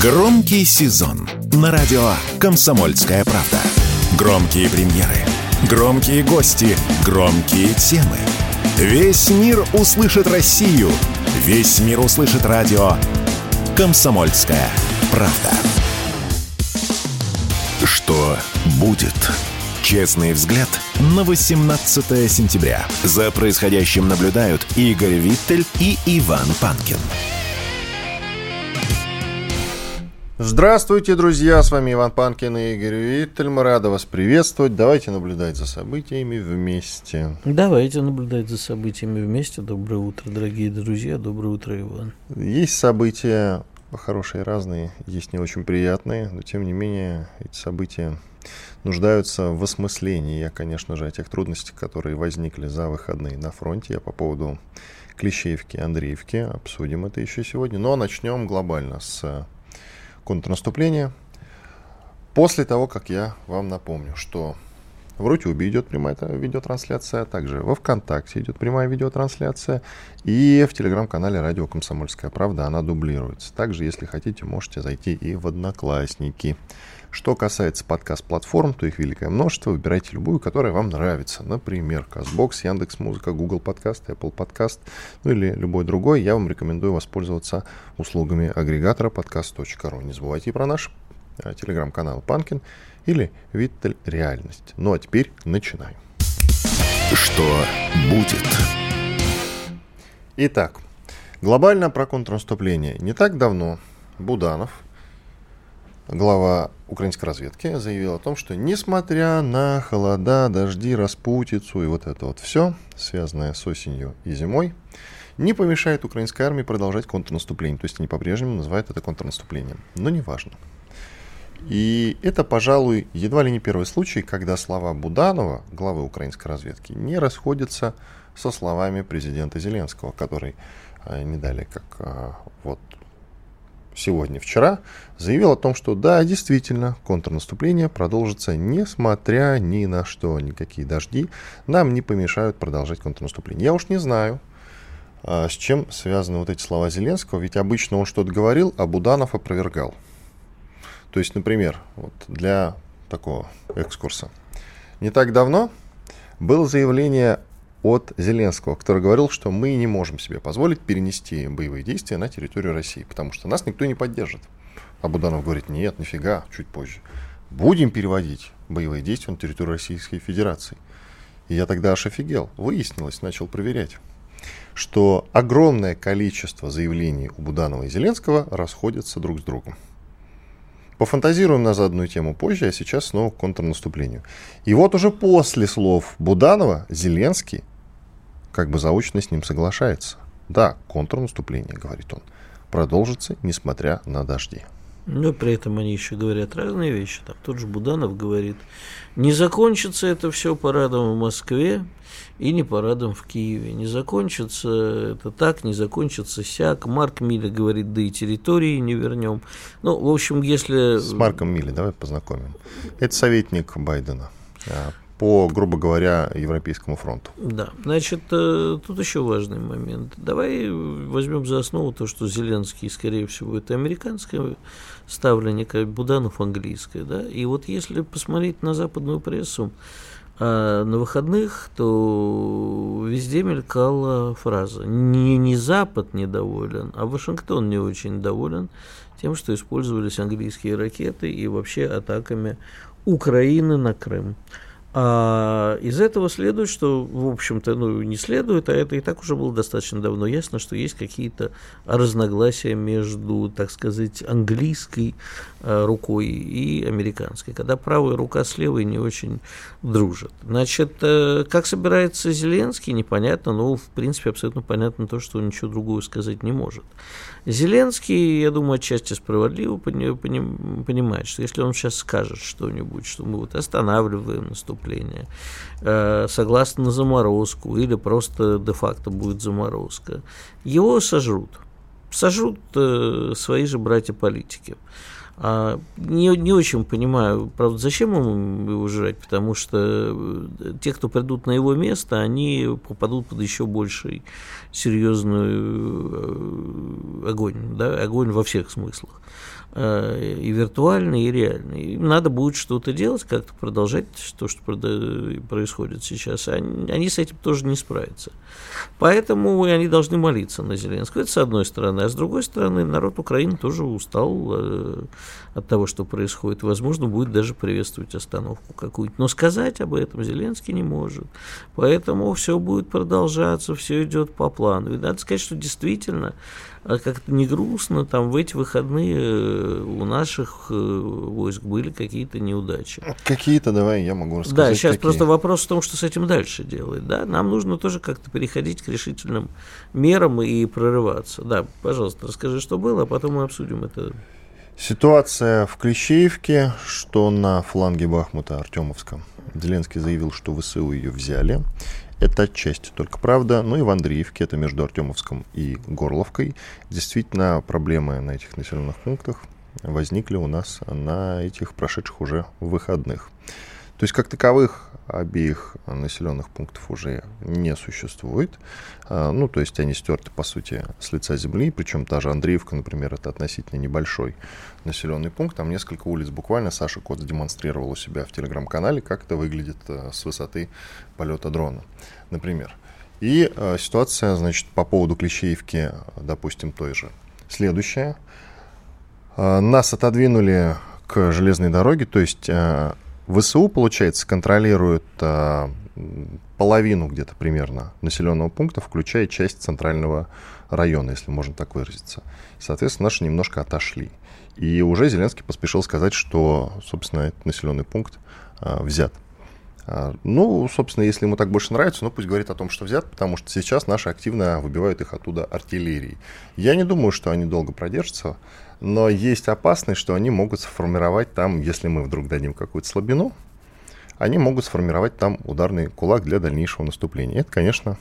Громкий сезон на радио «Комсомольская правда». Громкие премьеры, громкие гости, громкие темы. Весь мир услышит Россию. Весь мир услышит радио «Комсомольская правда». Что будет? Честный взгляд на 18 сентября. За происходящим наблюдают Игорь Виттель и Иван Панкин. Здравствуйте, друзья! С вами Иван Панкин и Игорь. Мы рады вас приветствовать. Давайте наблюдать за событиями вместе. Давайте наблюдать за событиями вместе. Доброе утро, дорогие друзья. Доброе утро, Иван. Есть события хорошие, разные, есть не очень приятные, но тем не менее эти события нуждаются в осмыслении. Я, конечно же, о тех трудностях, которые возникли за выходные на фронте. Я по поводу Клещеевки, Андреевки обсудим это еще сегодня. Но начнем глобально с контрнаступления. После того, как я вам напомню, что в Рутюбе идет прямая видеотрансляция, также во ВКонтакте идет прямая видеотрансляция, и в телеграм-канале «Радио Комсомольская правда» она дублируется. Также, если хотите, можете зайти и в Одноклассники. Что касается подкаст-платформ, то их великое множество. Выбирайте любую, которая вам нравится. Например, Казбокс, Яндекс Музыка, Google Подкаст, Apple Подкаст, ну или любой другой. Я вам рекомендую воспользоваться услугами агрегатора подкаст.ру. Не забывайте про наш э, телеграм-канал Панкин или Виттель Реальность. Ну а теперь начинаем. Что будет? Итак, глобально про контрнаступление. Не так давно Буданов, глава украинской разведки, заявил о том, что несмотря на холода, дожди, распутицу и вот это вот все, связанное с осенью и зимой, не помешает украинской армии продолжать контрнаступление. То есть они по-прежнему называют это контрнаступлением. Но неважно. И это, пожалуй, едва ли не первый случай, когда слова Буданова, главы украинской разведки, не расходятся со словами президента Зеленского, который а, не далее, как а, вот сегодня-вчера, заявил о том, что да, действительно, контрнаступление продолжится, несмотря ни на что, никакие дожди нам не помешают продолжать контрнаступление. Я уж не знаю, а, с чем связаны вот эти слова Зеленского, ведь обычно он что-то говорил, а Буданов опровергал. То есть, например, вот для такого экскурса. Не так давно было заявление от Зеленского, который говорил, что мы не можем себе позволить перенести боевые действия на территорию России, потому что нас никто не поддержит. А Буданов говорит, нет, нифига, чуть позже. Будем переводить боевые действия на территорию Российской Федерации. И я тогда аж офигел. Выяснилось, начал проверять, что огромное количество заявлений у Буданова и Зеленского расходятся друг с другом. Пофантазируем на заданную тему позже, а сейчас снова к контрнаступлению. И вот уже после слов Буданова Зеленский как бы заочно с ним соглашается. Да, контрнаступление, говорит он, продолжится, несмотря на дожди. Но при этом они еще говорят разные вещи. Там тот же Буданов говорит, не закончится это все парадом в Москве и не парадом в Киеве. Не закончится это так, не закончится сяк. Марк Миля говорит, да и территории не вернем. Ну, в общем, если... С Марком Милли давай познакомим. Это советник Байдена а, по, грубо говоря, Европейскому фронту. Да, значит, э, тут еще важный момент. Давай возьмем за основу то, что Зеленский, скорее всего, это американское ставленник, а Буданов английское, да, и вот если посмотреть на западную прессу, а на выходных, то везде мелькала фраза не, не Запад недоволен, а Вашингтон не очень доволен тем, что использовались английские ракеты и вообще атаками Украины на Крым. А из этого следует, что, в общем-то, ну, не следует, а это и так уже было достаточно давно ясно, что есть какие-то разногласия между, так сказать, английской а, рукой и американской, когда правая рука с левой не очень дружат. Значит, э, как собирается Зеленский, непонятно, но, в принципе, абсолютно понятно то, что он ничего другого сказать не может. Зеленский, я думаю, отчасти справедливо понимает, что если он сейчас скажет что-нибудь, что мы вот останавливаем наступление, э, согласно на заморозку, или просто де-факто будет заморозка, его сожрут. Сожрут э, свои же братья-политики. А, не, не очень понимаю, правда, зачем ему его жрать, потому что э, те, кто придут на его место, они попадут под еще больший серьезный огонь, да, огонь во всех смыслах. Э, и виртуальный, и реальный. Им надо будет что-то делать, как-то продолжать то, что происходит сейчас. Они, они с этим тоже не справятся. Поэтому они должны молиться на Зеленского. Это с одной стороны. А с другой стороны, народ Украины тоже устал э, от того, что происходит. Возможно, будет даже приветствовать остановку какую-нибудь. Но сказать об этом Зеленский не может. Поэтому все будет продолжаться, все идет по плану. И надо сказать, что действительно а как-то не грустно, там в эти выходные э, у наших э, войск были какие-то неудачи. Какие-то, давай, я могу рассказать. Да, сейчас какие. просто вопрос в том, что с этим дальше делать. Да? Нам нужно тоже как-то переходить к решительным мерам и прорываться. Да, пожалуйста, расскажи, что было, а потом мы обсудим это. Ситуация в Клещеевке, что на фланге Бахмута Артемовска. Зеленский заявил, что ВСУ ее взяли. Это отчасти только правда. Ну и в Андреевке, это между Артемовском и Горловкой, действительно проблемы на этих населенных пунктах возникли у нас на этих прошедших уже выходных. То есть как таковых обеих населенных пунктов уже не существует. А, ну, то есть они стерты, по сути, с лица земли. Причем та же Андреевка, например, это относительно небольшой населенный пункт. Там несколько улиц буквально. Саша Кот демонстрировал у себя в телеграм-канале, как это выглядит э, с высоты полета дрона, например. И э, ситуация, значит, по поводу Клещеевки, допустим, той же. Следующая. Э, нас отодвинули к железной дороге, то есть ВСУ, получается, контролирует э, половину где-то примерно населенного пункта, включая часть центрального района, если можно так выразиться. Соответственно, наши немножко отошли. И уже Зеленский поспешил сказать, что, собственно, этот населенный пункт э, взят. А, ну, собственно, если ему так больше нравится, ну пусть говорит о том, что взят, потому что сейчас наши активно выбивают их оттуда артиллерией. Я не думаю, что они долго продержатся но есть опасность, что они могут сформировать там, если мы вдруг дадим какую-то слабину, они могут сформировать там ударный кулак для дальнейшего наступления. Это, конечно,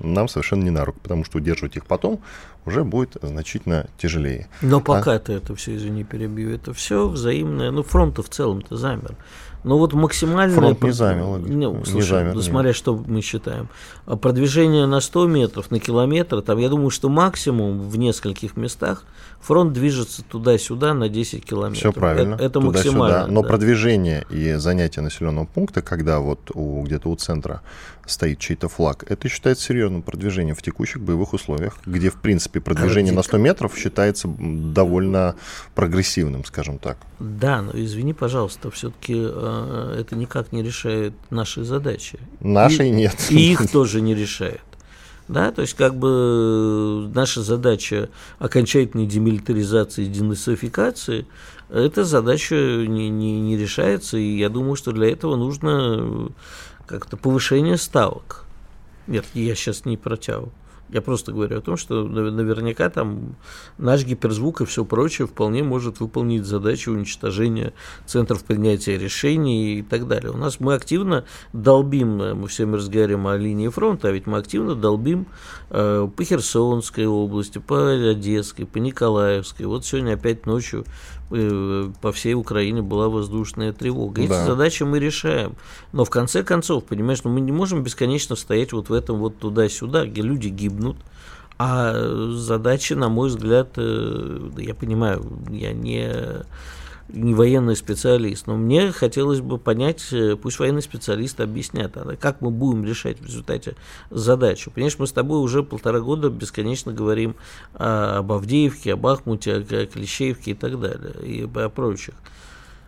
нам совершенно не на руку, потому что удерживать их потом уже будет значительно тяжелее. Но пока а... ты это все, извини, перебью, это все взаимное, ну фронт в целом-то замер. Но вот максимальное... Фронт не замер. Не, слушай, не замер, смотря нет. что мы считаем. А продвижение на 100 метров, на километр, там, я думаю, что максимум в нескольких местах фронт движется туда-сюда на 10 километров. Все правильно. Это, это максимально. Но да. продвижение и занятие населенного пункта, когда вот у, где-то у центра стоит чей-то флаг, это считается серьезным продвижением в текущих боевых условиях, где, в принципе, продвижение а, на 100 метров считается довольно прогрессивным, скажем так. Да, но извини, пожалуйста, все-таки э, это никак не решает наши задачи. Наши и, нет. И их тоже не решает. Да, то есть как бы наша задача окончательной демилитаризации и денацификации, эта задача не, не, не решается, и я думаю, что для этого нужно как-то повышение ставок. Нет, я сейчас не протягиваю. Я просто говорю о том, что наверняка там наш гиперзвук и все прочее вполне может выполнить задачу уничтожения центров принятия решений и так далее. У нас мы активно долбим, мы все мы разговариваем о линии фронта, а ведь мы активно долбим э, по Херсонской области, по Одесской, по Николаевской. Вот сегодня опять ночью Э, по всей Украине была воздушная тревога. Эти да. задачи мы решаем. Но в конце концов, понимаешь, ну, мы не можем бесконечно стоять вот в этом вот туда-сюда, где люди гибнут. А задачи, на мой взгляд, э, я понимаю, я не не военный специалист, но мне хотелось бы понять, э, пусть военный специалист объяснят, а как мы будем решать в результате задачу. Понимаешь, мы с тобой уже полтора года бесконечно говорим об Авдеевке, об Ахмуте, о Клещеевке и так далее, и о прочих.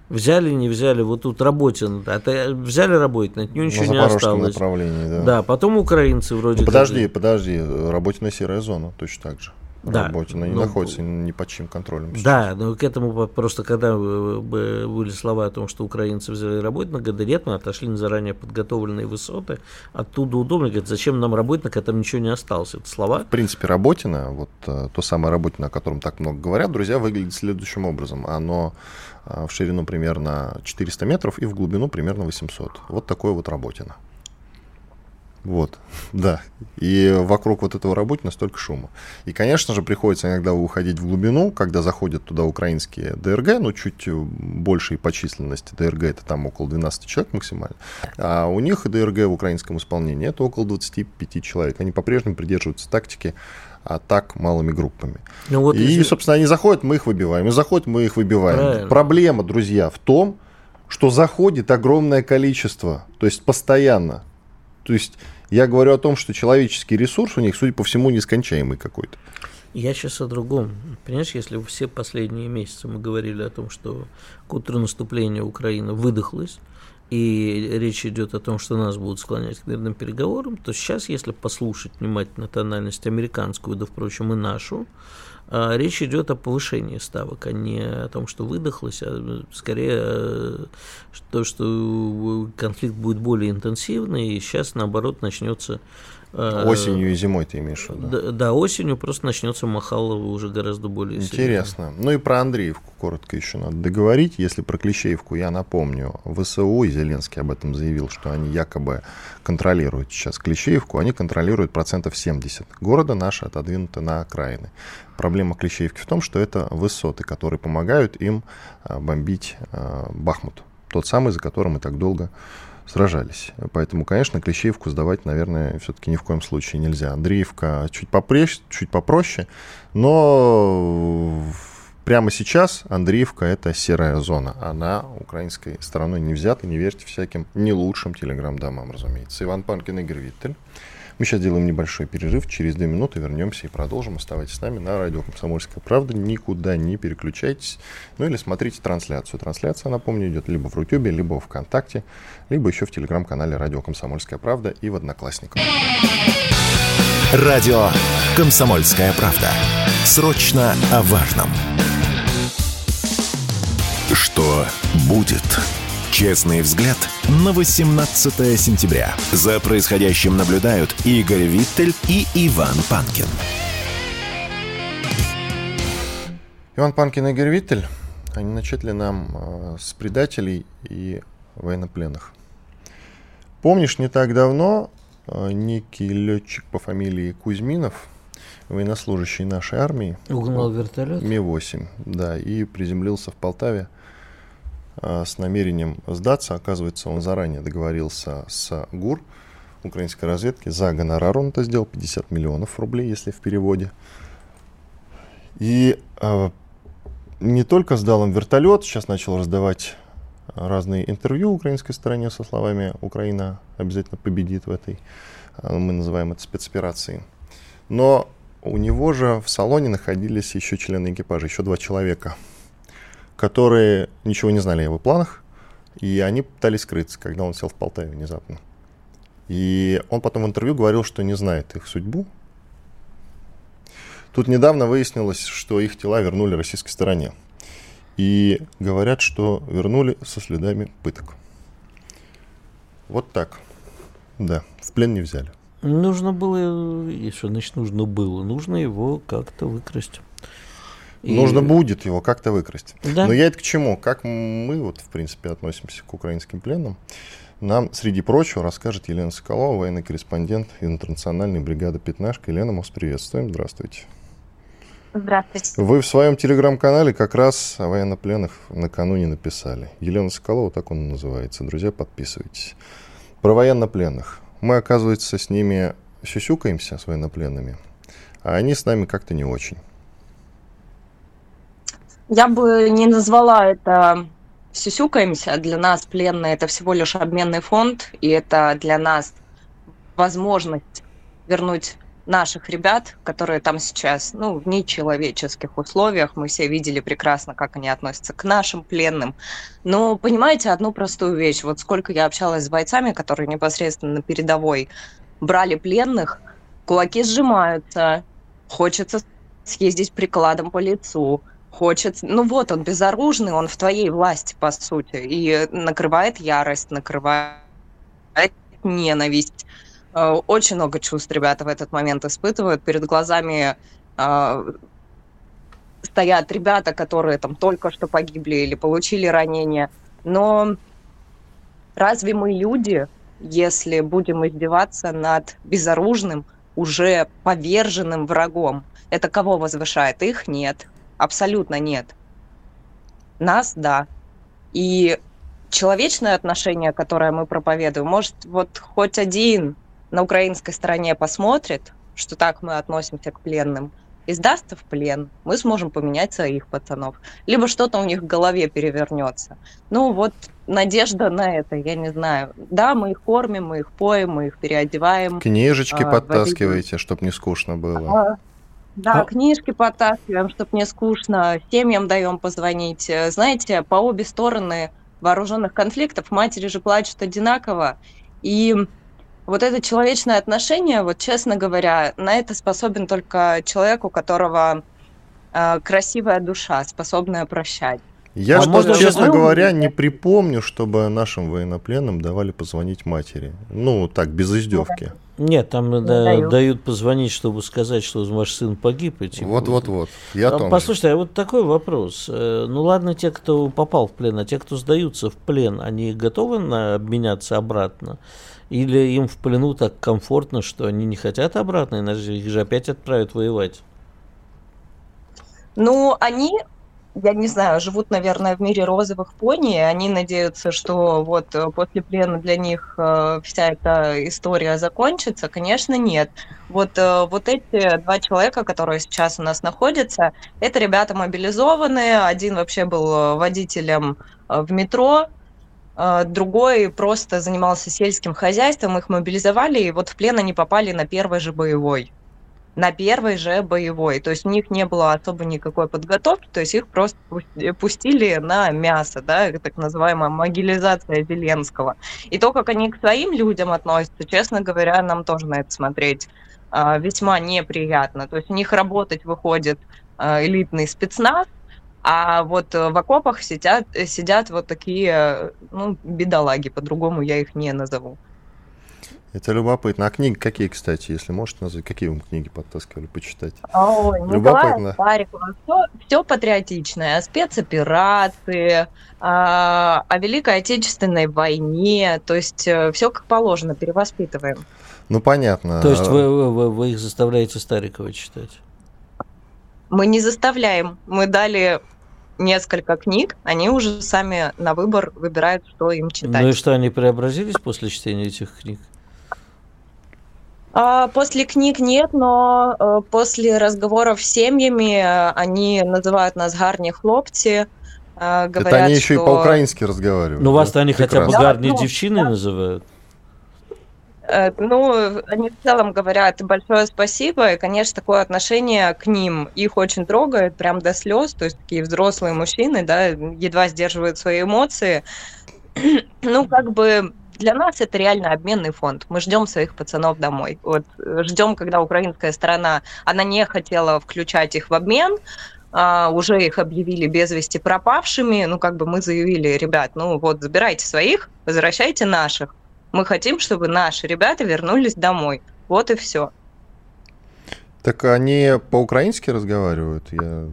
Взяли, не взяли, вот тут Работин, а ты взяли Работина, от него ничего не осталось. направлении, да. Да, потом украинцы вроде ну, Подожди, как... подожди, Работина серая зона, точно так же да, работе, но не ну, находится ни под чьим контролем. Сейчас. Да, но к этому просто, когда были слова о том, что украинцы взяли работника, да нет, мы отошли на заранее подготовленные высоты, оттуда удобно, говорят, зачем нам работник, а там ничего не осталось. Это слова. В принципе, Работина, вот э, то самое Работина, о котором так много говорят, друзья, выглядит следующим образом. Оно э, в ширину примерно 400 метров и в глубину примерно 800. Вот такое вот Работина. Вот, да. И вокруг вот этого работы настолько шума. И, конечно же, приходится иногда уходить в глубину, когда заходят туда украинские ДРГ, ну, чуть большей по численности ДРГ, это там около 12 человек максимально. А у них ДРГ в украинском исполнении это около 25 человек. Они по-прежнему придерживаются тактики атак малыми группами. Ну, вот и, если... собственно, они заходят, мы их выбиваем. И заходят, мы их выбиваем. Правильно. Проблема, друзья, в том, что заходит огромное количество, то есть постоянно. То есть я говорю о том, что человеческий ресурс у них, судя по всему, нескончаемый какой-то. Я сейчас о другом. Понимаешь, если все последние месяцы мы говорили о том, что к утру наступления Украина выдохлась, и речь идет о том, что нас будут склонять к мирным переговорам, то сейчас, если послушать внимательно тональность американскую, да, впрочем, и нашу, речь идет о повышении ставок, а не о том, что выдохлось, а скорее э, то, что конфликт будет более интенсивный, и сейчас, наоборот, начнется Э, осенью и зимой ты имеешь в виду? Да, да осенью просто начнется Махалова уже гораздо более Интересно. Серьезно. Ну и про Андреевку коротко еще надо договорить. Если про Клещеевку я напомню, ВСУ и Зеленский об этом заявил, что они якобы контролируют сейчас Клещеевку, они контролируют процентов 70. Города наши отодвинуты на окраины. Проблема Клещеевки в том, что это высоты, которые помогают им э, бомбить э, Бахмут. Тот самый, за которым мы так долго сражались. Поэтому, конечно, Клещеевку сдавать, наверное, все-таки ни в коем случае нельзя. Андреевка чуть, попреще, чуть попроще, но прямо сейчас Андреевка — это серая зона. Она украинской стороной не взята, не верьте всяким не лучшим телеграм-домам, разумеется. Иван Панкин, Игорь Виттель. Мы сейчас делаем небольшой перерыв, через две минуты вернемся и продолжим. Оставайтесь с нами на радио «Комсомольская правда». Никуда не переключайтесь. Ну или смотрите трансляцию. Трансляция, напомню, идет либо в Рутюбе, либо в ВКонтакте, либо еще в телеграм-канале «Радио Комсомольская правда» и в Одноклассниках. Радио «Комсомольская правда». Срочно о важном. Что будет? Честный взгляд на 18 сентября. За происходящим наблюдают Игорь Виттель и Иван Панкин. Иван Панкин и Игорь Виттель. А не начать ли нам э, с предателей и военнопленных? Помнишь, не так давно э, некий летчик по фамилии Кузьминов, военнослужащий нашей армии, угнал вертолет Ми-8, да, и приземлился в Полтаве с намерением сдаться. Оказывается, он заранее договорился с ГУР, украинской разведки, за гонорар он это сделал, 50 миллионов рублей, если в переводе. И э, не только сдал им вертолет, сейчас начал раздавать разные интервью украинской стороне со словами «Украина обязательно победит в этой», мы называем это спецоперацией. Но у него же в салоне находились еще члены экипажа, еще два человека – которые ничего не знали о его планах, и они пытались скрыться, когда он сел в Полтаве внезапно. И он потом в интервью говорил, что не знает их судьбу. Тут недавно выяснилось, что их тела вернули российской стороне. И говорят, что вернули со следами пыток. Вот так. Да, в плен не взяли. Нужно было, и что значит нужно было? Нужно его как-то выкрасть. И... Нужно будет его как-то выкрасть. Да. Но я это к чему? Как мы, вот, в принципе, относимся к украинским пленным? Нам, среди прочего, расскажет Елена Соколова, военный корреспондент интернациональной бригады «Пятнашка». Елена, мы вас приветствуем. Здравствуйте. Здравствуйте. Вы в своем телеграм-канале как раз о военнопленных накануне написали. Елена Соколова, так он называется. Друзья, подписывайтесь. Про военнопленных. Мы, оказывается, с ними сюсюкаемся, с военнопленными, а они с нами как-то не очень. Я бы не назвала это сюсюкаемся. Для нас пленные это всего лишь обменный фонд, и это для нас возможность вернуть наших ребят, которые там сейчас, ну, в нечеловеческих условиях. Мы все видели прекрасно, как они относятся к нашим пленным. Но понимаете одну простую вещь. Вот сколько я общалась с бойцами, которые непосредственно на передовой брали пленных, кулаки сжимаются, хочется съездить прикладом по лицу – хочет, ну вот он безоружный, он в твоей власти, по сути, и накрывает ярость, накрывает ненависть. Э, очень много чувств ребята в этот момент испытывают. Перед глазами э, стоят ребята, которые там только что погибли или получили ранения. Но разве мы люди? если будем издеваться над безоружным, уже поверженным врагом. Это кого возвышает? Их нет. Абсолютно нет. Нас – да. И человечное отношение, которое мы проповедуем, может, вот хоть один на украинской стороне посмотрит, что так мы относимся к пленным, и сдастся в плен, мы сможем поменять своих пацанов. Либо что-то у них в голове перевернется. Ну вот надежда на это, я не знаю. Да, мы их кормим, мы их поем, мы их переодеваем. Книжечки а, подтаскиваете, чтобы не скучно было. А, да, а... книжки подтаскиваем, чтобы не скучно. Семьям даем позвонить. Знаете, по обе стороны вооруженных конфликтов матери же плачут одинаково. И вот это человечное отношение, вот честно говоря, на это способен только человек, у которого э, красивая душа, способная прощать. Я, а что, можно, честно говоря, не припомню, чтобы нашим военнопленным давали позвонить матери. Ну, так, без издевки. Нет, там не да, дают. дают позвонить, чтобы сказать, что ваш сын погиб. И, типа, вот, вот, вот. Я а, Послушайте, а вот такой вопрос. Э, ну ладно, те, кто попал в плен, а те, кто сдаются в плен, они готовы на обменяться обратно? Или им в плену так комфортно, что они не хотят обратно, иначе их же опять отправят воевать? Ну, они я не знаю, живут, наверное, в мире розовых пони, они надеются, что вот э, после плена для них э, вся эта история закончится. Конечно, нет. Вот, э, вот эти два человека, которые сейчас у нас находятся, это ребята мобилизованные. Один вообще был водителем в метро, другой просто занимался сельским хозяйством, их мобилизовали, и вот в плен они попали на первый же боевой на первой же боевой. То есть у них не было особо никакой подготовки, то есть их просто пустили на мясо, да, так называемая могилизация Зеленского. И то, как они к своим людям относятся, честно говоря, нам тоже на это смотреть а, весьма неприятно. То есть у них работать выходит а, элитный спецназ, а вот в окопах сидят, сидят вот такие, ну, бедолаги, по-другому я их не назову. Это любопытно. А книги какие, кстати, если можете назвать? Какие вам книги подтаскивали почитать? О, любопытно. Парикова. Все, все патриотичное. О спецоперации, о, о Великой Отечественной войне. То есть э, все как положено, перевоспитываем. Ну, понятно. То есть вы, вы, вы их заставляете Старикова читать? Мы не заставляем. Мы дали несколько книг, они уже сами на выбор выбирают, что им читать. Ну и что, они преобразились после чтения этих книг? А, после книг нет, но э, после разговоров с семьями э, они называют нас гарни хлопцы. Э, говорят, Это они еще что... и по-украински разговаривают. Ну вас-то они хотя бы гарни да, девчины да. называют. Ну, они в целом говорят большое спасибо, и, конечно, такое отношение к ним их очень трогает, прям до слез, то есть такие взрослые мужчины, да, едва сдерживают свои эмоции. Ну, как бы для нас это реально обменный фонд. Мы ждем своих пацанов домой. Вот э, ждем, когда украинская сторона, она не хотела включать их в обмен, а, уже их объявили без вести пропавшими. Ну, как бы мы заявили, ребят, ну вот забирайте своих, возвращайте наших. Мы хотим, чтобы наши ребята вернулись домой. Вот и все. Так они по-украински разговаривают? Я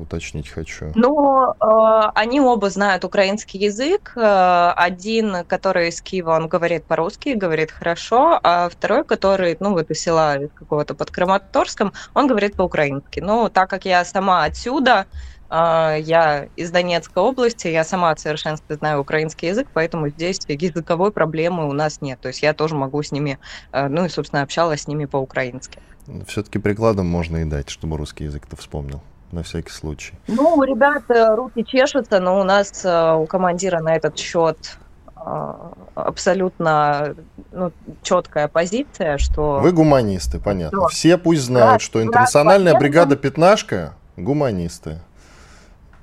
уточнить хочу. Ну, э, они оба знают украинский язык. Э, один, который из Киева, он говорит по-русски, говорит хорошо, а второй, который, ну, вот из села какого-то под Краматорском, он говорит по-украински. Ну, так как я сама отсюда, э, я из Донецкой области, я сама в совершенстве знаю украинский язык, поэтому здесь языковой проблемы у нас нет. То есть я тоже могу с ними, э, ну и, собственно, общалась с ними по-украински. Все-таки прикладом можно и дать, чтобы русский язык-то вспомнил на всякий случай? Ну, у ребят э, руки чешутся, но у нас э, у командира на этот счет э, абсолютно ну, четкая позиция, что... Вы гуманисты, понятно. Что? Все пусть знают, да, что интернациональная бригада «Пятнашка» — гуманисты.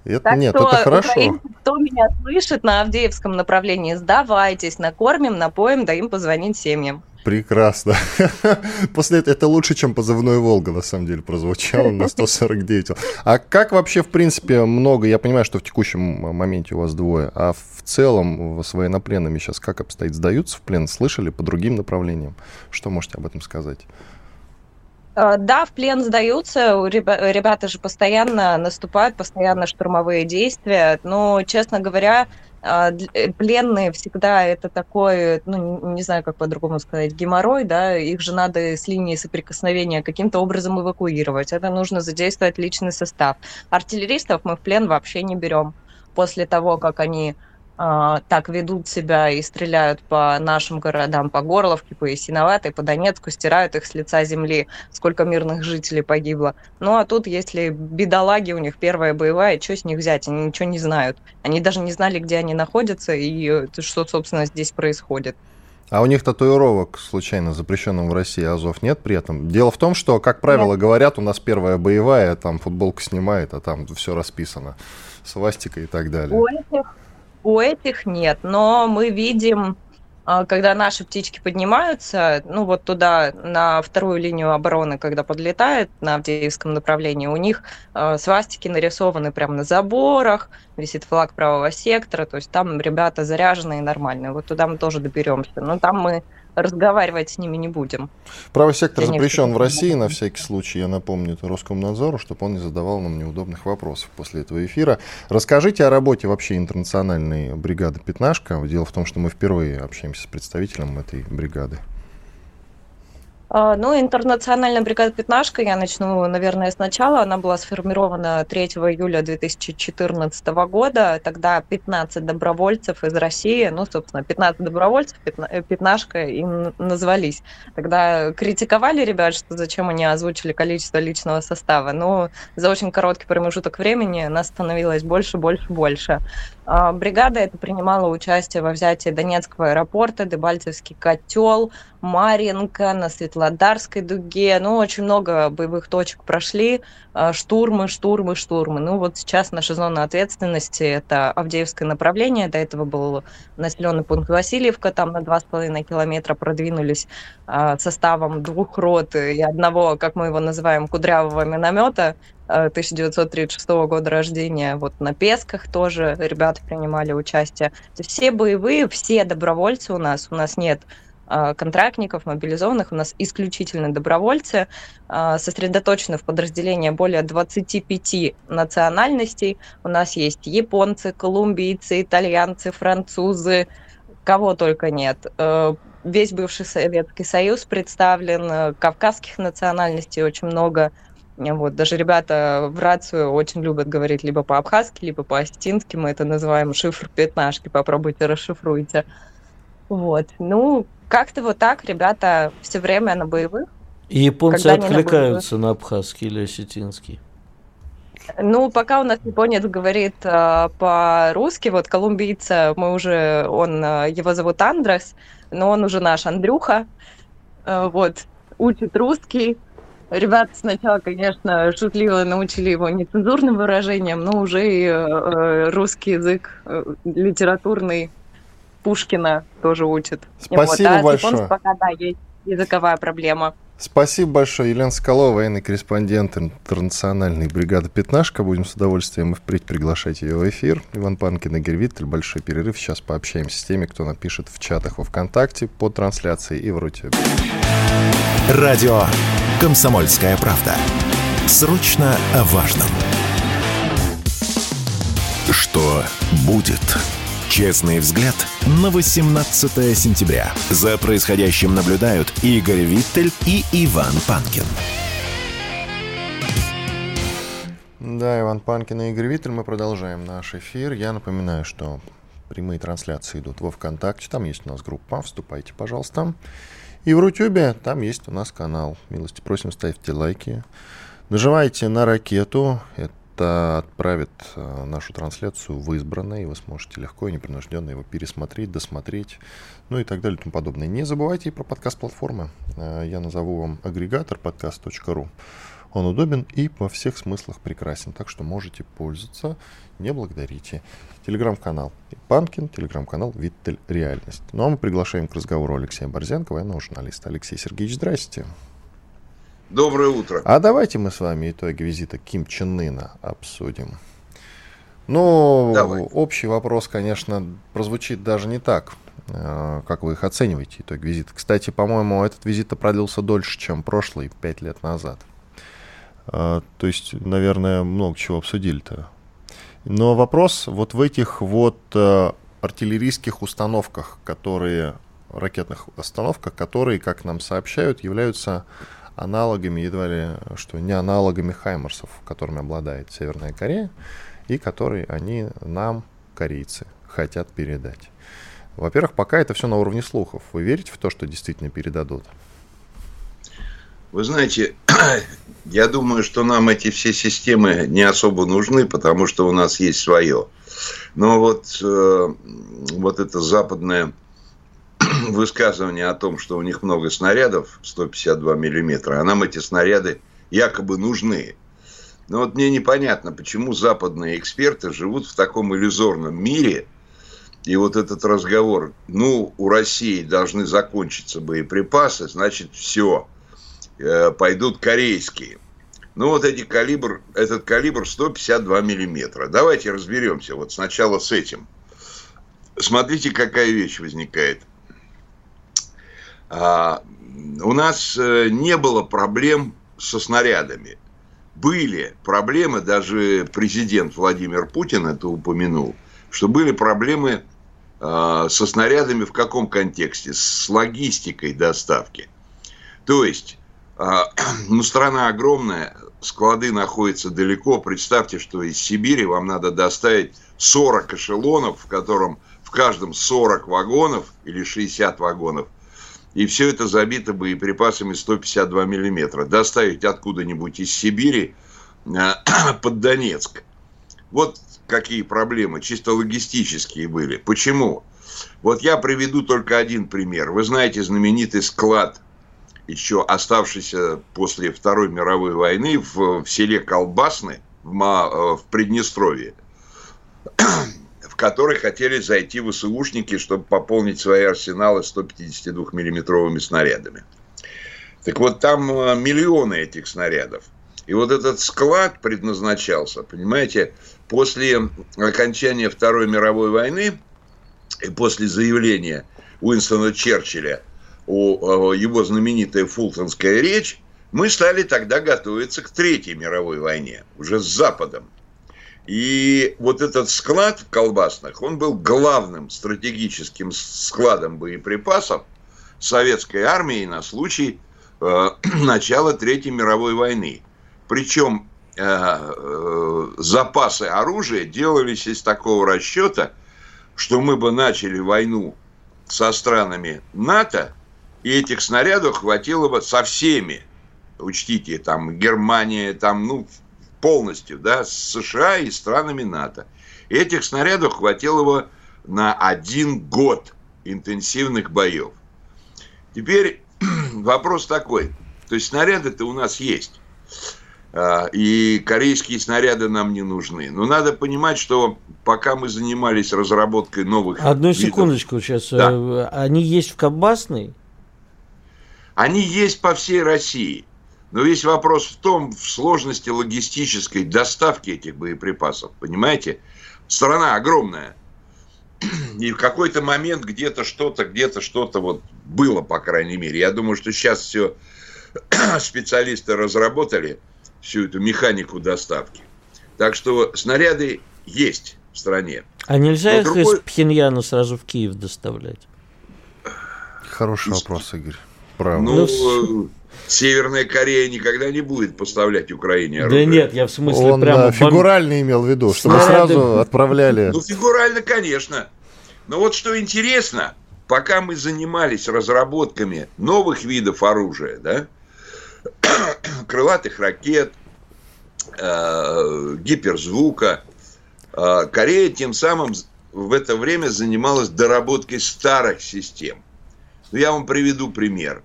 Это, так нет, что, это хорошо. Кто меня слышит на Авдеевском направлении, сдавайтесь, накормим, напоим, даем позвонить семьям. Прекрасно. После этого это лучше, чем позывной Волга, на самом деле, прозвучало на 149. А как вообще, в принципе, много, я понимаю, что в текущем моменте у вас двое, а в целом с военнопленными сейчас как обстоит? Сдаются в плен? Слышали по другим направлениям? Что можете об этом сказать? Э, да, в плен сдаются, ребята же постоянно наступают, постоянно штурмовые действия, но, честно говоря, пленные всегда это такой, ну, не знаю, как по-другому сказать, геморрой, да, их же надо с линии соприкосновения каким-то образом эвакуировать. Это нужно задействовать личный состав. Артиллеристов мы в плен вообще не берем. После того, как они а, так ведут себя и стреляют по нашим городам, по Горловке, по Ясиноватой, по Донецку, стирают их с лица земли, сколько мирных жителей погибло. Ну а тут, если бедолаги, у них первая боевая, что с них взять? Они ничего не знают. Они даже не знали, где они находятся и э, что, собственно, здесь происходит. А у них татуировок, случайно запрещенным в России, Азов нет при этом? Дело в том, что, как правило, нет. говорят, у нас первая боевая, там футболка снимает, а там все расписано. Свастика и так далее. У этих у этих нет, но мы видим, а, когда наши птички поднимаются, ну вот туда, на вторую линию обороны, когда подлетает на Авдеевском направлении, у них а, свастики нарисованы прямо на заборах, висит флаг правого сектора, то есть там ребята заряженные нормальные. Вот туда мы тоже доберемся. Но там мы разговаривать с ними не будем. Правый сектор запрещен в России, на всякий случай, я напомню это Роскомнадзору, чтобы он не задавал нам неудобных вопросов после этого эфира. Расскажите о работе вообще интернациональной бригады «Пятнашка». Дело в том, что мы впервые общаемся с представителем этой бригады. А, ну, интернациональная бригада «Пятнашка», я начну, наверное, сначала. Она была сформирована 3 июля 2014 года. Тогда 15 добровольцев из России, ну, собственно, 15 добровольцев, «Пятнашка» и назвались. Тогда критиковали ребят, что зачем они озвучили количество личного состава. Но за очень короткий промежуток времени нас становилось больше, больше, больше. А, бригада это принимала участие во взятии Донецкого аэропорта, Дебальцевский котел, Маринка, на Светлодарской дуге. Ну, очень много боевых точек прошли. А, штурмы, штурмы, штурмы. Ну, вот сейчас наша зона ответственности – это Авдеевское направление. До этого был населенный пункт Васильевка. Там на 2,5 километра продвинулись а, составом двух рот и одного, как мы его называем, кудрявого миномета. 1936 года рождения. Вот на Песках тоже ребята принимали участие. все боевые, все добровольцы у нас. У нас нет а, контрактников, мобилизованных, у нас исключительно добровольцы, а, сосредоточены в подразделении более 25 национальностей. У нас есть японцы, колумбийцы, итальянцы, французы, кого только нет. Э, весь бывший Советский Союз представлен, э, кавказских национальностей очень много, вот, даже ребята в рацию очень любят говорить либо по-абхазски, либо по-остински. Мы это называем шифр пятнашки. Попробуйте, расшифруйте. Вот. Ну, как-то вот так ребята все время на боевых. И японцы откликаются на, на абхазский или осетинский. Ну, пока у нас японец говорит э, по-русски, вот колумбийца, мы уже, он, э, его зовут Андрес, но он уже наш Андрюха, э, вот, учит русский, Ребята сначала, конечно, шутливо научили его нецензурным выражениям, но уже и э, русский язык э, литературный Пушкина тоже учат. Спасибо вот, а большое. пока, да, есть языковая проблема. Спасибо большое. Елена Соколова, военный корреспондент интернациональной бригады «Пятнашка». Будем с удовольствием и впредь приглашать ее в эфир. Иван Панкин, Игорь Виттель. Большой перерыв. Сейчас пообщаемся с теми, кто напишет в чатах во ВКонтакте, по трансляции и в Рутюбе. Радио «Комсомольская правда». Срочно о важном. Что будет? Честный взгляд на 18 сентября. За происходящим наблюдают Игорь Виттель и Иван Панкин. Да, Иван Панкин и Игорь Виттель. Мы продолжаем наш эфир. Я напоминаю, что прямые трансляции идут во ВКонтакте. Там есть у нас группа. Вступайте, пожалуйста. И в Рутюбе там есть у нас канал. Милости просим, ставьте лайки. Нажимайте на ракету. Это это отправит э, нашу трансляцию в избранное, и вы сможете легко и непринужденно его пересмотреть, досмотреть, ну и так далее и тому подобное. Не забывайте и про подкаст-платформы. Э, я назову вам агрегатор подкаст.ру. Он удобен и во всех смыслах прекрасен, так что можете пользоваться, не благодарите. Телеграм-канал Панкин, телеграм-канал Виттель Реальность. Ну а мы приглашаем к разговору Алексея Борзенко, военного журналиста. Алексей Сергеевич, здрасте. Доброе утро. А давайте мы с вами итоги визита Ким Чен Ына обсудим. Ну, Давай. общий вопрос, конечно, прозвучит даже не так. Э, как вы их оцениваете, итог визита? Кстати, по-моему, этот визит продлился дольше, чем прошлый, пять лет назад. Э, то есть, наверное, много чего обсудили-то. Но вопрос вот в этих вот э, артиллерийских установках, которые ракетных установках, которые, как нам сообщают, являются аналогами, едва ли что не аналогами Хаймерсов, которыми обладает Северная Корея, и которые они нам, корейцы, хотят передать. Во-первых, пока это все на уровне слухов. Вы верите в то, что действительно передадут? Вы знаете, я думаю, что нам эти все системы не особо нужны, потому что у нас есть свое. Но вот, э, вот это западное высказывание о том, что у них много снарядов, 152 миллиметра, а нам эти снаряды якобы нужны. Но вот мне непонятно, почему западные эксперты живут в таком иллюзорном мире, и вот этот разговор, ну, у России должны закончиться боеприпасы, значит, все, э, пойдут корейские. Ну, вот эти калибр, этот калибр 152 миллиметра. Давайте разберемся вот сначала с этим. Смотрите, какая вещь возникает. А, у нас э, не было проблем со снарядами. Были проблемы, даже президент Владимир Путин это упомянул, что были проблемы Э, со снарядами в каком контексте? С логистикой доставки. То есть, э, ну, страна огромная, склады находятся далеко. Представьте, что из Сибири вам надо доставить 40 эшелонов, в котором в каждом 40 вагонов или 60 вагонов. И все это забито боеприпасами 152 миллиметра. Доставить откуда-нибудь из Сибири э, под Донецк. Вот какие проблемы чисто логистические были. Почему? Вот я приведу только один пример. Вы знаете знаменитый склад, еще оставшийся после Второй мировой войны в, в селе Колбасны в, э, в Приднестровье, который хотели зайти ВСУшники, чтобы пополнить свои арсеналы 152-миллиметровыми снарядами. Так вот, там э, миллионы этих снарядов. И вот этот склад предназначался, понимаете, после окончания Второй мировой войны и после заявления Уинстона Черчилля о, его знаменитой фултонская речь, мы стали тогда готовиться к Третьей мировой войне, уже с Западом. И вот этот склад в колбасных, он был главным стратегическим складом боеприпасов советской армии на случай э, начала Третьей мировой войны. Причем э, э, запасы оружия делались из такого расчета, что мы бы начали войну со странами НАТО, и этих снарядов хватило бы со всеми. Учтите, там Германия, там, ну, полностью, да, с США и странами НАТО. И этих снарядов хватило бы на один год интенсивных боев. Теперь вопрос такой. То есть снаряды-то у нас есть. А, и корейские снаряды нам не нужны. Но надо понимать, что пока мы занимались разработкой новых Одну видов, секундочку сейчас. Да. Э, они есть в Кабасной? Они есть по всей России. Но весь вопрос в том, в сложности логистической доставки этих боеприпасов. Понимаете? Страна огромная. И в какой-то момент где-то что-то, где-то что-то вот было, по крайней мере. Я думаю, что сейчас все специалисты разработали – всю эту механику доставки. Так что снаряды есть в стране. А нельзя Но их другой... из Пхеньяна сразу в Киев доставлять? Хороший из... вопрос, Игорь. Правда. Ну, ну Северная Корея никогда не будет поставлять Украине оружие. Да нет, я в смысле Он прямо... фигурально имел в виду, чтобы Снаряды... сразу отправляли... Ну, фигурально, конечно. Но вот что интересно, пока мы занимались разработками новых видов оружия, да, крылатых ракет, э, гиперзвука. Э, Корея тем самым в это время занималась доработкой старых систем. Ну, я вам приведу пример.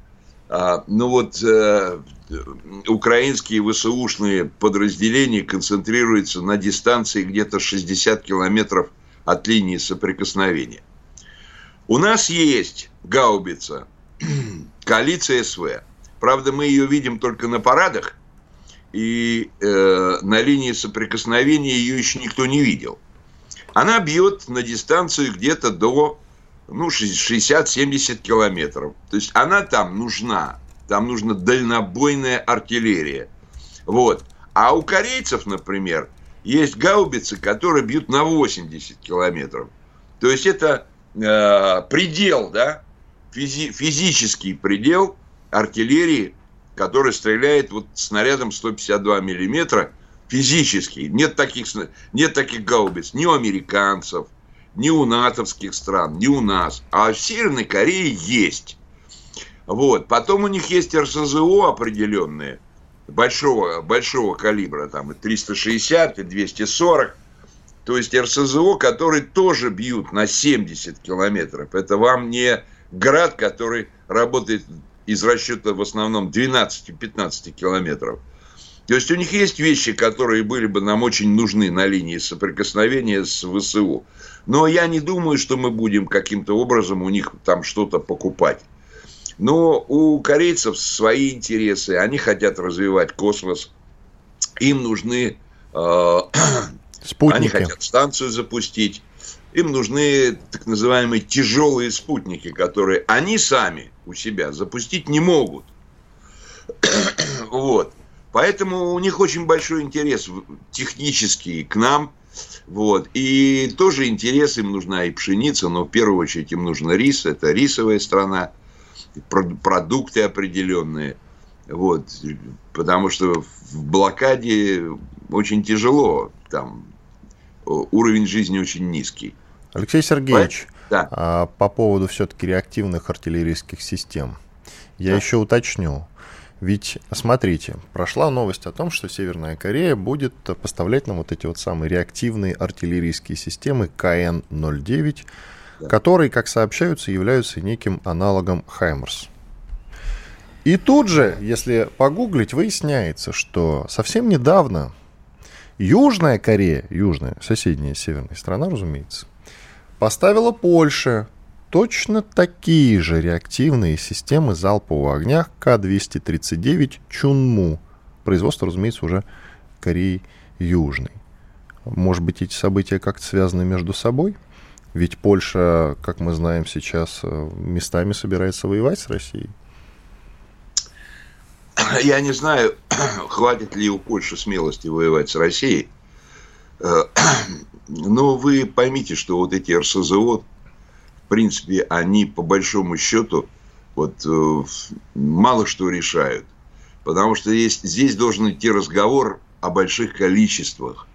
А, ну вот э, украинские ВСУшные подразделения концентрируются на дистанции где-то 60 километров от линии соприкосновения. У нас есть гаубица, коалиция СВ. Правда, мы ее видим только на парадах, и э, на линии соприкосновения ее еще никто не видел. Она бьет на дистанцию где-то до ну, 60-70 километров. То есть она там нужна. Там нужна дальнобойная артиллерия. Вот. А у корейцев, например, есть гаубицы, которые бьют на 80 километров. То есть это э, предел, да, физи- физический предел артиллерии, который стреляет вот снарядом 152 миллиметра физический. Нет таких, нет таких гаубиц ни у американцев, ни у натовских стран, ни у нас. А в Северной Корее есть. Вот. Потом у них есть РСЗО определенные, большого, большого калибра, там и 360, и 240. То есть РСЗО, которые тоже бьют на 70 километров. Это вам не град, который работает из расчета в основном 12-15 километров. То есть у них есть вещи, которые были бы нам очень нужны на линии соприкосновения с ВСУ. Но я не думаю, что мы будем каким-то образом у них там что-то покупать. Но у корейцев свои интересы. Они хотят развивать космос. Им нужны... Э, Спутники. Они хотят станцию запустить. Им нужны так называемые тяжелые спутники, которые они сами у себя запустить не могут. вот. Поэтому у них очень большой интерес технический к нам. Вот. И тоже интерес им нужна и пшеница, но в первую очередь им нужен рис. Это рисовая страна, продукты определенные. Вот. Потому что в блокаде очень тяжело. Там уровень жизни очень низкий. Алексей Сергеевич, да. а, по поводу все-таки реактивных артиллерийских систем. Я да. еще уточню. Ведь, смотрите, прошла новость о том, что Северная Корея будет поставлять нам вот эти вот самые реактивные артиллерийские системы КН-09, да. которые, как сообщаются, являются неким аналогом Хаймерс. И тут же, если погуглить, выясняется, что совсем недавно Южная Корея, южная, соседняя северная страна, разумеется, поставила Польше точно такие же реактивные системы залпового огня К-239 Чунму. Производство, разумеется, уже Кореи Южной. Может быть, эти события как-то связаны между собой? Ведь Польша, как мы знаем сейчас, э, местами собирается воевать с Россией. Я не знаю, хватит ли у Польши смелости воевать с Россией. Э, но вы поймите, что вот эти РСЗО, в принципе, они по большому счету вот, э, мало что решают. Потому что есть, здесь должен идти разговор о больших количествах.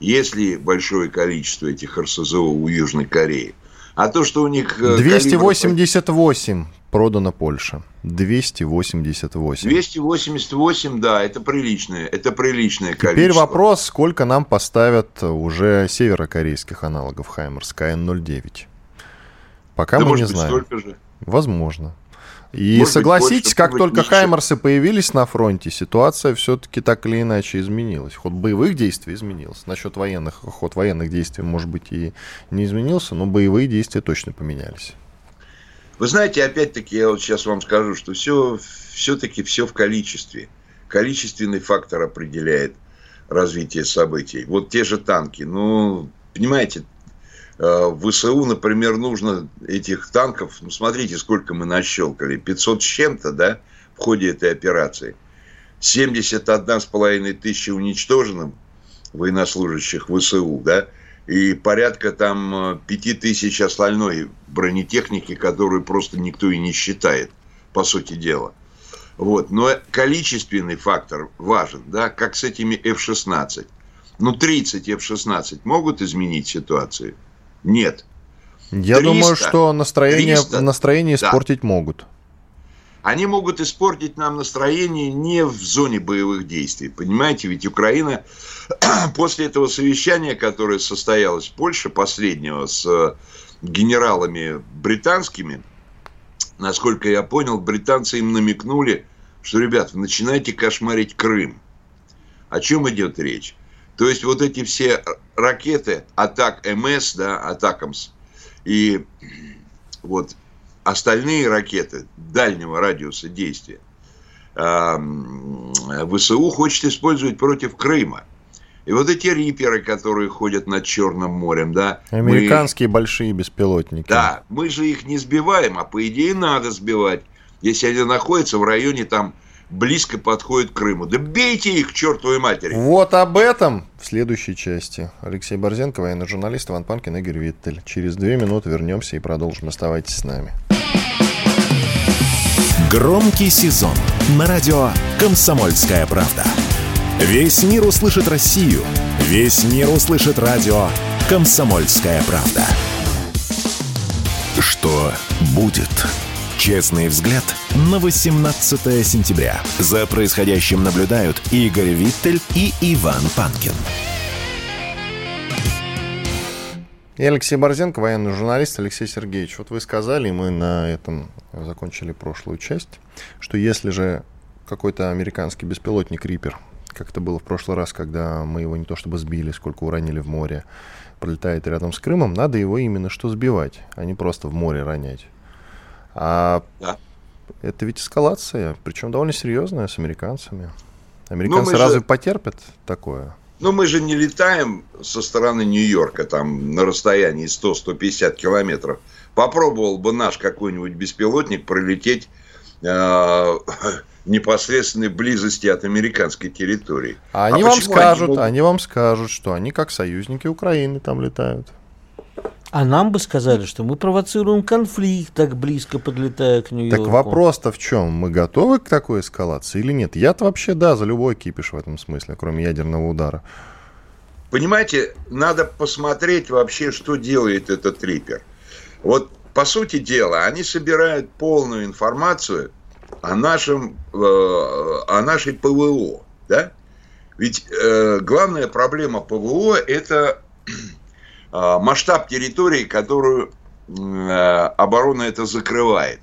Если большое количество этих РСЗО у Южной Кореи, а то, что у них... 288 калибр... продано Польша. 288. 288, да, это приличное, это приличное количество. Теперь вопрос, сколько нам поставят уже северокорейских аналогов Хаймерс КН-09. Пока да мы не знаем. Же. Возможно. И Может согласитесь, быть, как только Хаймерсы появились на фронте, ситуация все-таки так или иначе изменилась. Ход боевых действий изменился. Насчет военных, ход военных действий, может быть, и не изменился, но боевые действия точно поменялись. Вы знаете, опять-таки, я вот сейчас вам скажу, что все, все-таки все в количестве. Количественный фактор определяет развитие событий. Вот те же танки. Ну, понимаете, в ВСУ, например, нужно этих танков, ну, смотрите, сколько мы нащелкали, 500 с чем-то, да, в ходе этой операции. 71,5 тысячи уничтоженным военнослужащих ВСУ, да, и порядка там 5 э, тысяч остальной бронетехники, которую просто никто и не считает, по сути дела. Вот. Но количественный фактор важен, да, как с этими F-16. Ну, 30 F-16 могут изменить ситуацию? Нет. Я 300, думаю, что настроение, 300, настроение испортить да. могут. Они могут испортить нам настроение не в зоне боевых действий. Понимаете, ведь Украина после этого совещания, которое состоялось в Польше, последнего с э, генералами британскими, насколько я понял, британцы им намекнули, что, ребята, начинайте кошмарить Крым. О чем идет речь? То есть вот эти все ракеты, атак МС, да, атакамс, и вот остальные ракеты дальнего радиуса действия ВСУ хочет использовать против Крыма. И вот эти риперы, которые ходят над Черным морем, да. Американские мы, большие беспилотники. Да, мы же их не сбиваем, а по идее надо сбивать. Если они находятся в районе там близко подходит к Крыму. Да бейте их к чертовой матери. Вот об этом в следующей части. Алексей Борзенко, военный журналист, Иван Панкин, Игорь Виттель. Через две минуты вернемся и продолжим. Оставайтесь с нами. Громкий сезон на радио «Комсомольская правда». Весь мир услышит Россию. Весь мир услышит радио «Комсомольская правда». Что будет? Честный взгляд на 18 сентября. За происходящим наблюдают Игорь Виттель и Иван Панкин. И Алексей Борзенко, военный журналист. Алексей Сергеевич, вот вы сказали, мы на этом закончили прошлую часть, что если же какой-то американский беспилотник Рипер как это было в прошлый раз, когда мы его не то чтобы сбили, сколько уронили в море, пролетает рядом с Крымом, надо его именно что сбивать, а не просто в море ронять. А да. это ведь эскалация, причем довольно серьезная с американцами. Американцы разве же... потерпят такое? Ну, мы же не летаем со стороны Нью-Йорка, там, на расстоянии 100-150 километров. Попробовал бы наш какой-нибудь беспилотник пролететь э, непосредственной близости от американской территории. А они а вам скажут, они, могут... они вам скажут, что они как союзники Украины там летают. А нам бы сказали, что мы провоцируем конфликт, так близко подлетая к Нью-Йорку. Так вопрос-то в чем? Мы готовы к такой эскалации или нет? Я-то вообще, да, за любой кипиш в этом смысле, кроме ядерного удара. Понимаете, надо посмотреть вообще, что делает этот трипер. Вот, по сути дела, они собирают полную информацию о, нашем, э, о нашей ПВО. Да? Ведь э, главная проблема ПВО – это масштаб территории, которую оборона это закрывает.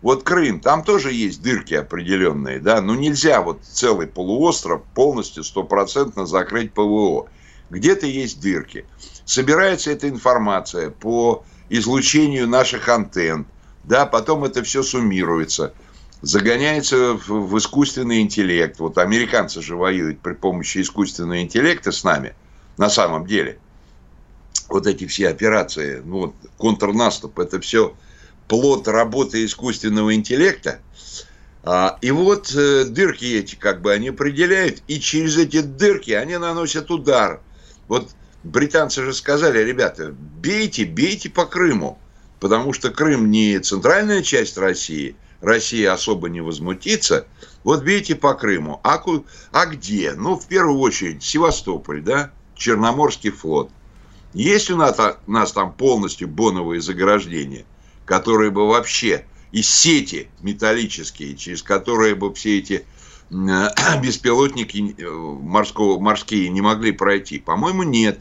Вот Крым, там тоже есть дырки определенные, да, но нельзя вот целый полуостров полностью стопроцентно закрыть ПВО. Где-то есть дырки. Собирается эта информация по излучению наших антенн, да, потом это все суммируется – загоняется в, в искусственный интеллект. Вот американцы же воюют при помощи искусственного интеллекта с нами, на самом деле. Вот эти все операции, ну вот контрнаступ, это все плод работы искусственного интеллекта. А, и вот э, дырки эти, как бы, они определяют, и через эти дырки они наносят удар. Вот британцы же сказали, ребята, бейте, бейте по Крыму, потому что Крым не центральная часть России – Россия особо не возмутится. Вот видите по Крыму. А, а где? Ну, в первую очередь, Севастополь, да? Черноморский флот. Есть у нас, нас там полностью боновые заграждения, которые бы вообще из сети металлические, через которые бы все эти беспилотники э, морского, морские не могли пройти? По-моему, нет.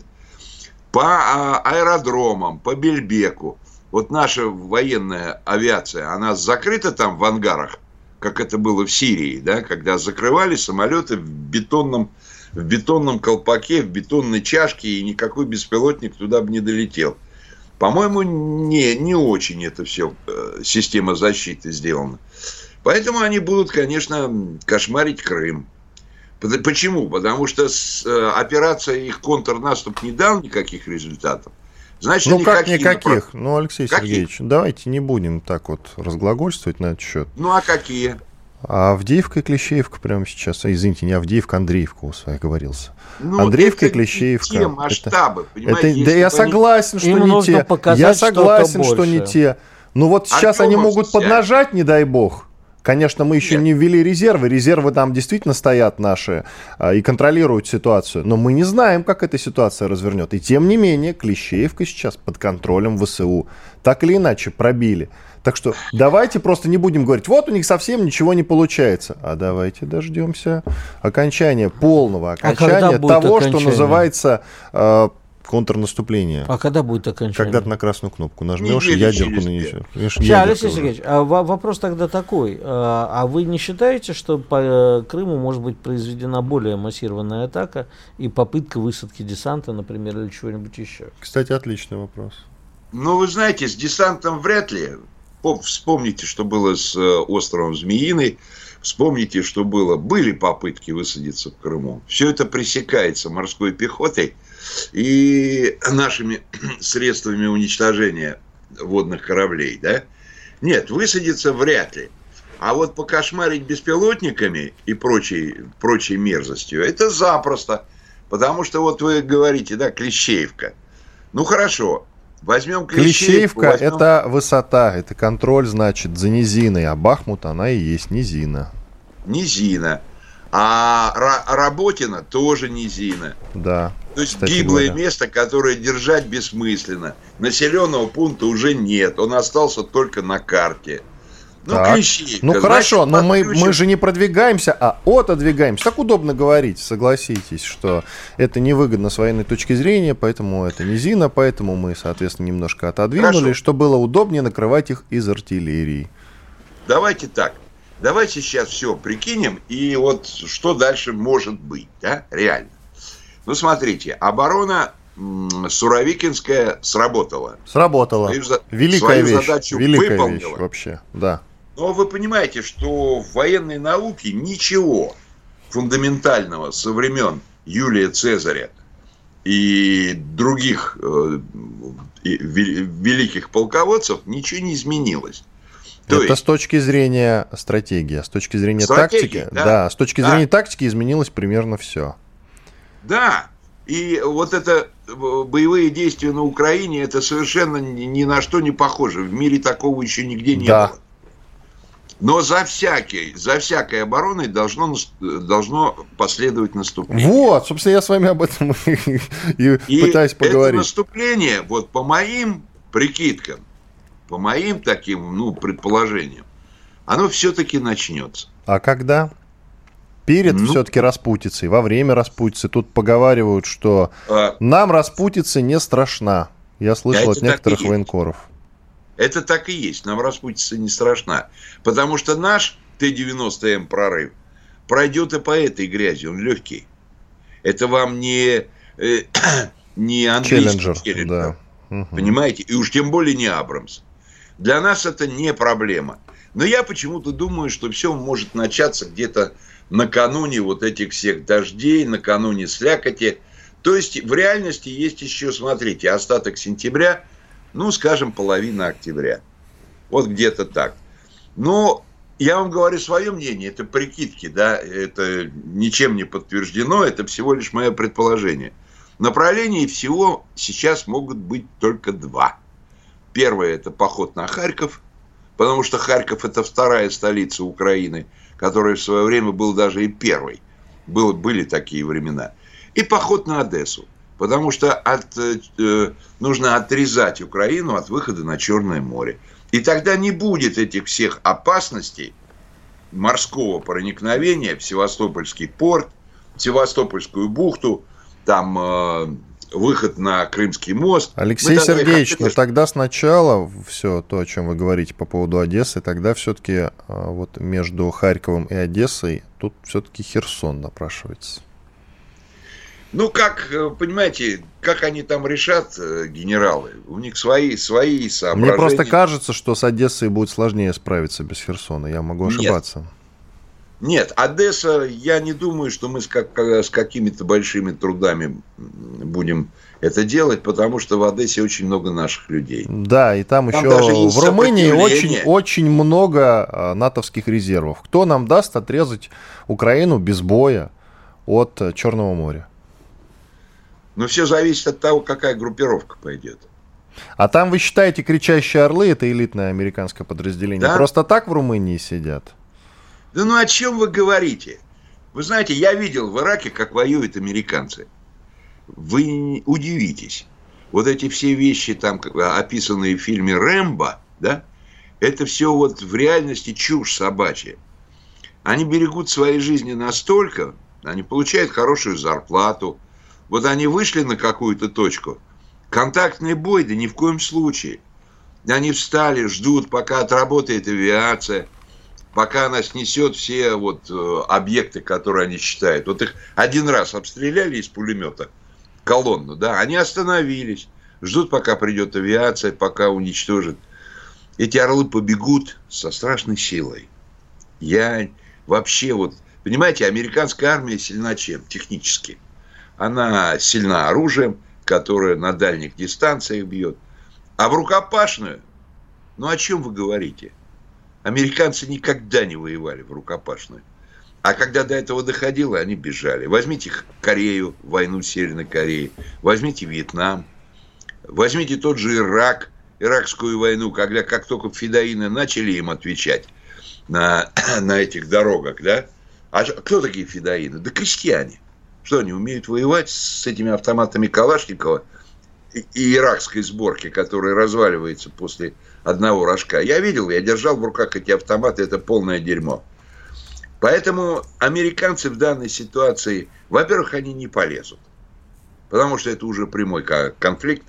По а, аэродромам, по Бельбеку вот наша военная авиация, она закрыта там в ангарах, как это было в Сирии, да, когда закрывали самолеты в бетонном, в бетонном колпаке, в бетонной чашке, и никакой беспилотник туда бы не долетел. По-моему, не, не очень это все э, система защиты сделана. Поэтому они будут, конечно, кошмарить Крым. Почему? Потому что э, операция их контрнаступ не дал никаких результатов. Значит, ну как никаких? Ну, Алексей какие? Сергеевич, давайте не будем так вот разглагольствовать на этот счет. Ну а какие? А Авдеевка и Клещеевка прямо сейчас, а, извините, не Авдеевка, Андреевка у своих говорился. Ну, Андреевка и Клещеевка. Те масштабы, это, понимаете? Это, да я согласен, что не те. Я согласен, что не те. Ну вот а сейчас они могут поднажать, не дай бог. Конечно, мы еще Нет. не ввели резервы. Резервы там действительно стоят наши а, и контролируют ситуацию. Но мы не знаем, как эта ситуация развернет. И тем не менее, Клещеевка сейчас под контролем ВСУ. Так или иначе, пробили. Так что давайте просто не будем говорить, вот у них совсем ничего не получается. А давайте дождемся окончания, полного а окончания а того, окончание? что называется э, контрнаступление. А когда будет окончание? Когда ты на красную кнопку нажмешь и ядерку нанесешь. Сейчас, Алексей Сергеевич, а вопрос тогда такой. А, а вы не считаете, что по э, Крыму может быть произведена более массированная атака и попытка высадки десанта, например, или чего-нибудь еще? Кстати, отличный вопрос. Ну, вы знаете, с десантом вряд ли. Вспомните, что было с э, островом Змеиный, вспомните, что было. Были попытки высадиться в Крыму. Все это пресекается морской пехотой и нашими средствами уничтожения водных кораблей, да? Нет, высадиться вряд ли. А вот покошмарить беспилотниками и прочей, прочей мерзостью, это запросто. Потому что вот вы говорите, да, Клещеевка. Ну хорошо, возьмем Клещеевку. Клещеевка возьмем... это высота, это контроль, значит, за низиной, а Бахмут она и есть низина. Низина. А Работина тоже низина. Да. То есть гиблое говоря. место, которое держать бессмысленно. Населенного пункта уже нет, он остался только на карте. Ну, так. клещи. Ну, хорошо, но мы, мы же не продвигаемся, а отодвигаемся. Так удобно говорить, согласитесь, что это невыгодно с военной точки зрения, поэтому это низина, поэтому мы, соответственно, немножко отодвинули, хорошо. что было удобнее накрывать их из артиллерии. Давайте так. Давайте сейчас все прикинем, и вот что дальше может быть, да, реально. Ну, смотрите, оборона Суровикинская сработала. Сработала. Свою, Великая свою вещь. задачу Великая выполнила. Вещь вообще, да. Но вы понимаете, что в военной науке ничего фундаментального со времен Юлия Цезаря и других э, великих полководцев ничего не изменилось. То Это есть, с точки зрения стратегии, с точки зрения тактики, да? да, с точки да. зрения тактики изменилось примерно все. Да, и вот это э, боевые действия на Украине, это совершенно ни на что не похоже. В мире такого еще нигде не да. было. Но за всякой, за всякой обороной должно, должно последовать наступление. Вот, собственно, я с вами об этом и, и пытаюсь поговорить. Это наступление, вот по моим прикидкам, по моим таким, ну, предположениям, оно все-таки начнется. А когда? Перед ну, все-таки распутицей, во время распутицы. Тут поговаривают, что а, нам распутица не страшна. Я слышал от некоторых военкоров. Это так и есть. Нам распутица не страшна. Потому что наш Т-90М прорыв пройдет и по этой грязи. Он легкий. Это вам не, э, не английский Челленджер. Челленджер да. Понимаете? И уж тем более не Абрамс. Для нас это не проблема. Но я почему-то думаю, что все может начаться где-то накануне вот этих всех дождей, накануне слякоти. То есть в реальности есть еще, смотрите, остаток сентября – ну, скажем, половина октября. Вот где-то так. Но я вам говорю свое мнение, это прикидки, да, это ничем не подтверждено, это всего лишь мое предположение. Направлений всего сейчас могут быть только два. Первое – это поход на Харьков, потому что Харьков – это вторая столица Украины, которая в свое время был даже и первой. Был, были такие времена. И поход на Одессу потому что от, э, э, нужно отрезать Украину от выхода на Черное море. И тогда не будет этих всех опасностей морского проникновения в Севастопольский порт, в Севастопольскую бухту, там э, выход на Крымский мост. Алексей Сергеевич, но тогда сначала все то, о чем вы говорите по поводу Одессы, тогда все-таки э, вот между Харьковом и Одессой тут все-таки Херсон напрашивается. Ну, как, э, понимаете, как они там решат, э, генералы? У них свои, свои соображения. Мне просто кажется, что с Одессой будет сложнее справиться без Херсона. Я могу ошибаться. Нет. Нет, Одесса, я не думаю, что мы с, как, с какими-то большими трудами будем это делать, потому что в Одессе очень много наших людей. Да, и там, там еще в Румынии очень, очень много а, натовских резервов. Кто нам даст отрезать Украину без боя от э, Черного моря? Но все зависит от того, какая группировка пойдет. А там, вы считаете, кричащие орлы это элитное американское подразделение? Да? Просто так в Румынии сидят? Да ну о чем вы говорите? Вы знаете, я видел в Ираке, как воюют американцы. Вы удивитесь. Вот эти все вещи, там, описанные в фильме «Рэмбо», да, это все вот в реальности чушь собачья. Они берегут свои жизни настолько, они получают хорошую зарплату, вот они вышли на какую-то точку, контактный бой, да ни в коем случае. Они встали, ждут, пока отработает авиация, пока она снесет все вот э, объекты, которые они считают. Вот их один раз обстреляли из пулемета, колонну, да, они остановились, ждут, пока придет авиация, пока уничтожит. эти орлы побегут со страшной силой. Я вообще вот... Понимаете, американская армия сильна чем? Технически. Она сильна оружием, которое на дальних дистанциях бьет. А в рукопашную? Ну, о чем вы говорите? Американцы никогда не воевали в рукопашную. А когда до этого доходило, они бежали. Возьмите Корею, войну Северной Кореи. Возьмите Вьетнам. Возьмите тот же Ирак, иракскую войну, когда как только федоины начали им отвечать на, на этих дорогах, да? А кто такие федоины? Да крестьяне. Что, они умеют воевать с этими автоматами Калашникова и, иракской сборки, которая разваливается после одного рожка? Я видел, я держал в руках эти автоматы, это полное дерьмо. Поэтому американцы в данной ситуации, во-первых, они не полезут. Потому что это уже прямой конфликт,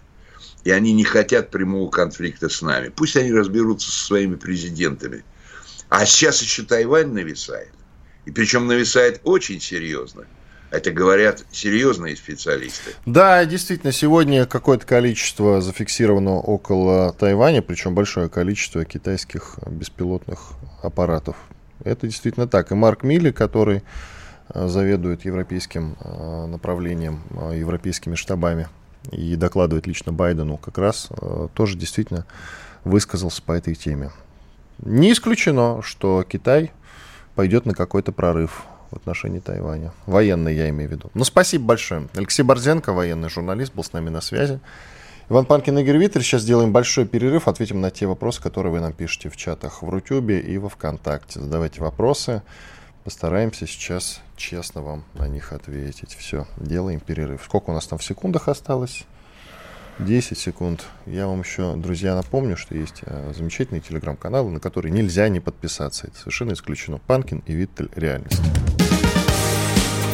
и они не хотят прямого конфликта с нами. Пусть они разберутся со своими президентами. А сейчас еще Тайвань нависает. И причем нависает очень серьезно. Это говорят серьезные специалисты. Да, действительно, сегодня какое-то количество зафиксировано около Тайваня, причем большое количество китайских беспилотных аппаратов это действительно так. И Марк Милли, который э, заведует европейским э, направлением, э, европейскими штабами и докладывает лично Байдену, как раз тоже действительно высказался по этой теме. Не исключено, что Китай пойдет на какой-то прорыв в отношении Тайваня. Военный, я имею в виду. Ну, спасибо большое. Алексей Борзенко, военный журналист, был с нами на связи. Иван Панкин, Игорь Виттель. Сейчас сделаем большой перерыв, ответим на те вопросы, которые вы нам пишете в чатах в Рутюбе и во Вконтакте. Задавайте вопросы. Постараемся сейчас честно вам на них ответить. Все, делаем перерыв. Сколько у нас там в секундах осталось? 10 секунд. Я вам еще, друзья, напомню, что есть э, замечательный телеграм-канал, на который нельзя не подписаться. Это совершенно исключено. Панкин и Виттель. Реальность.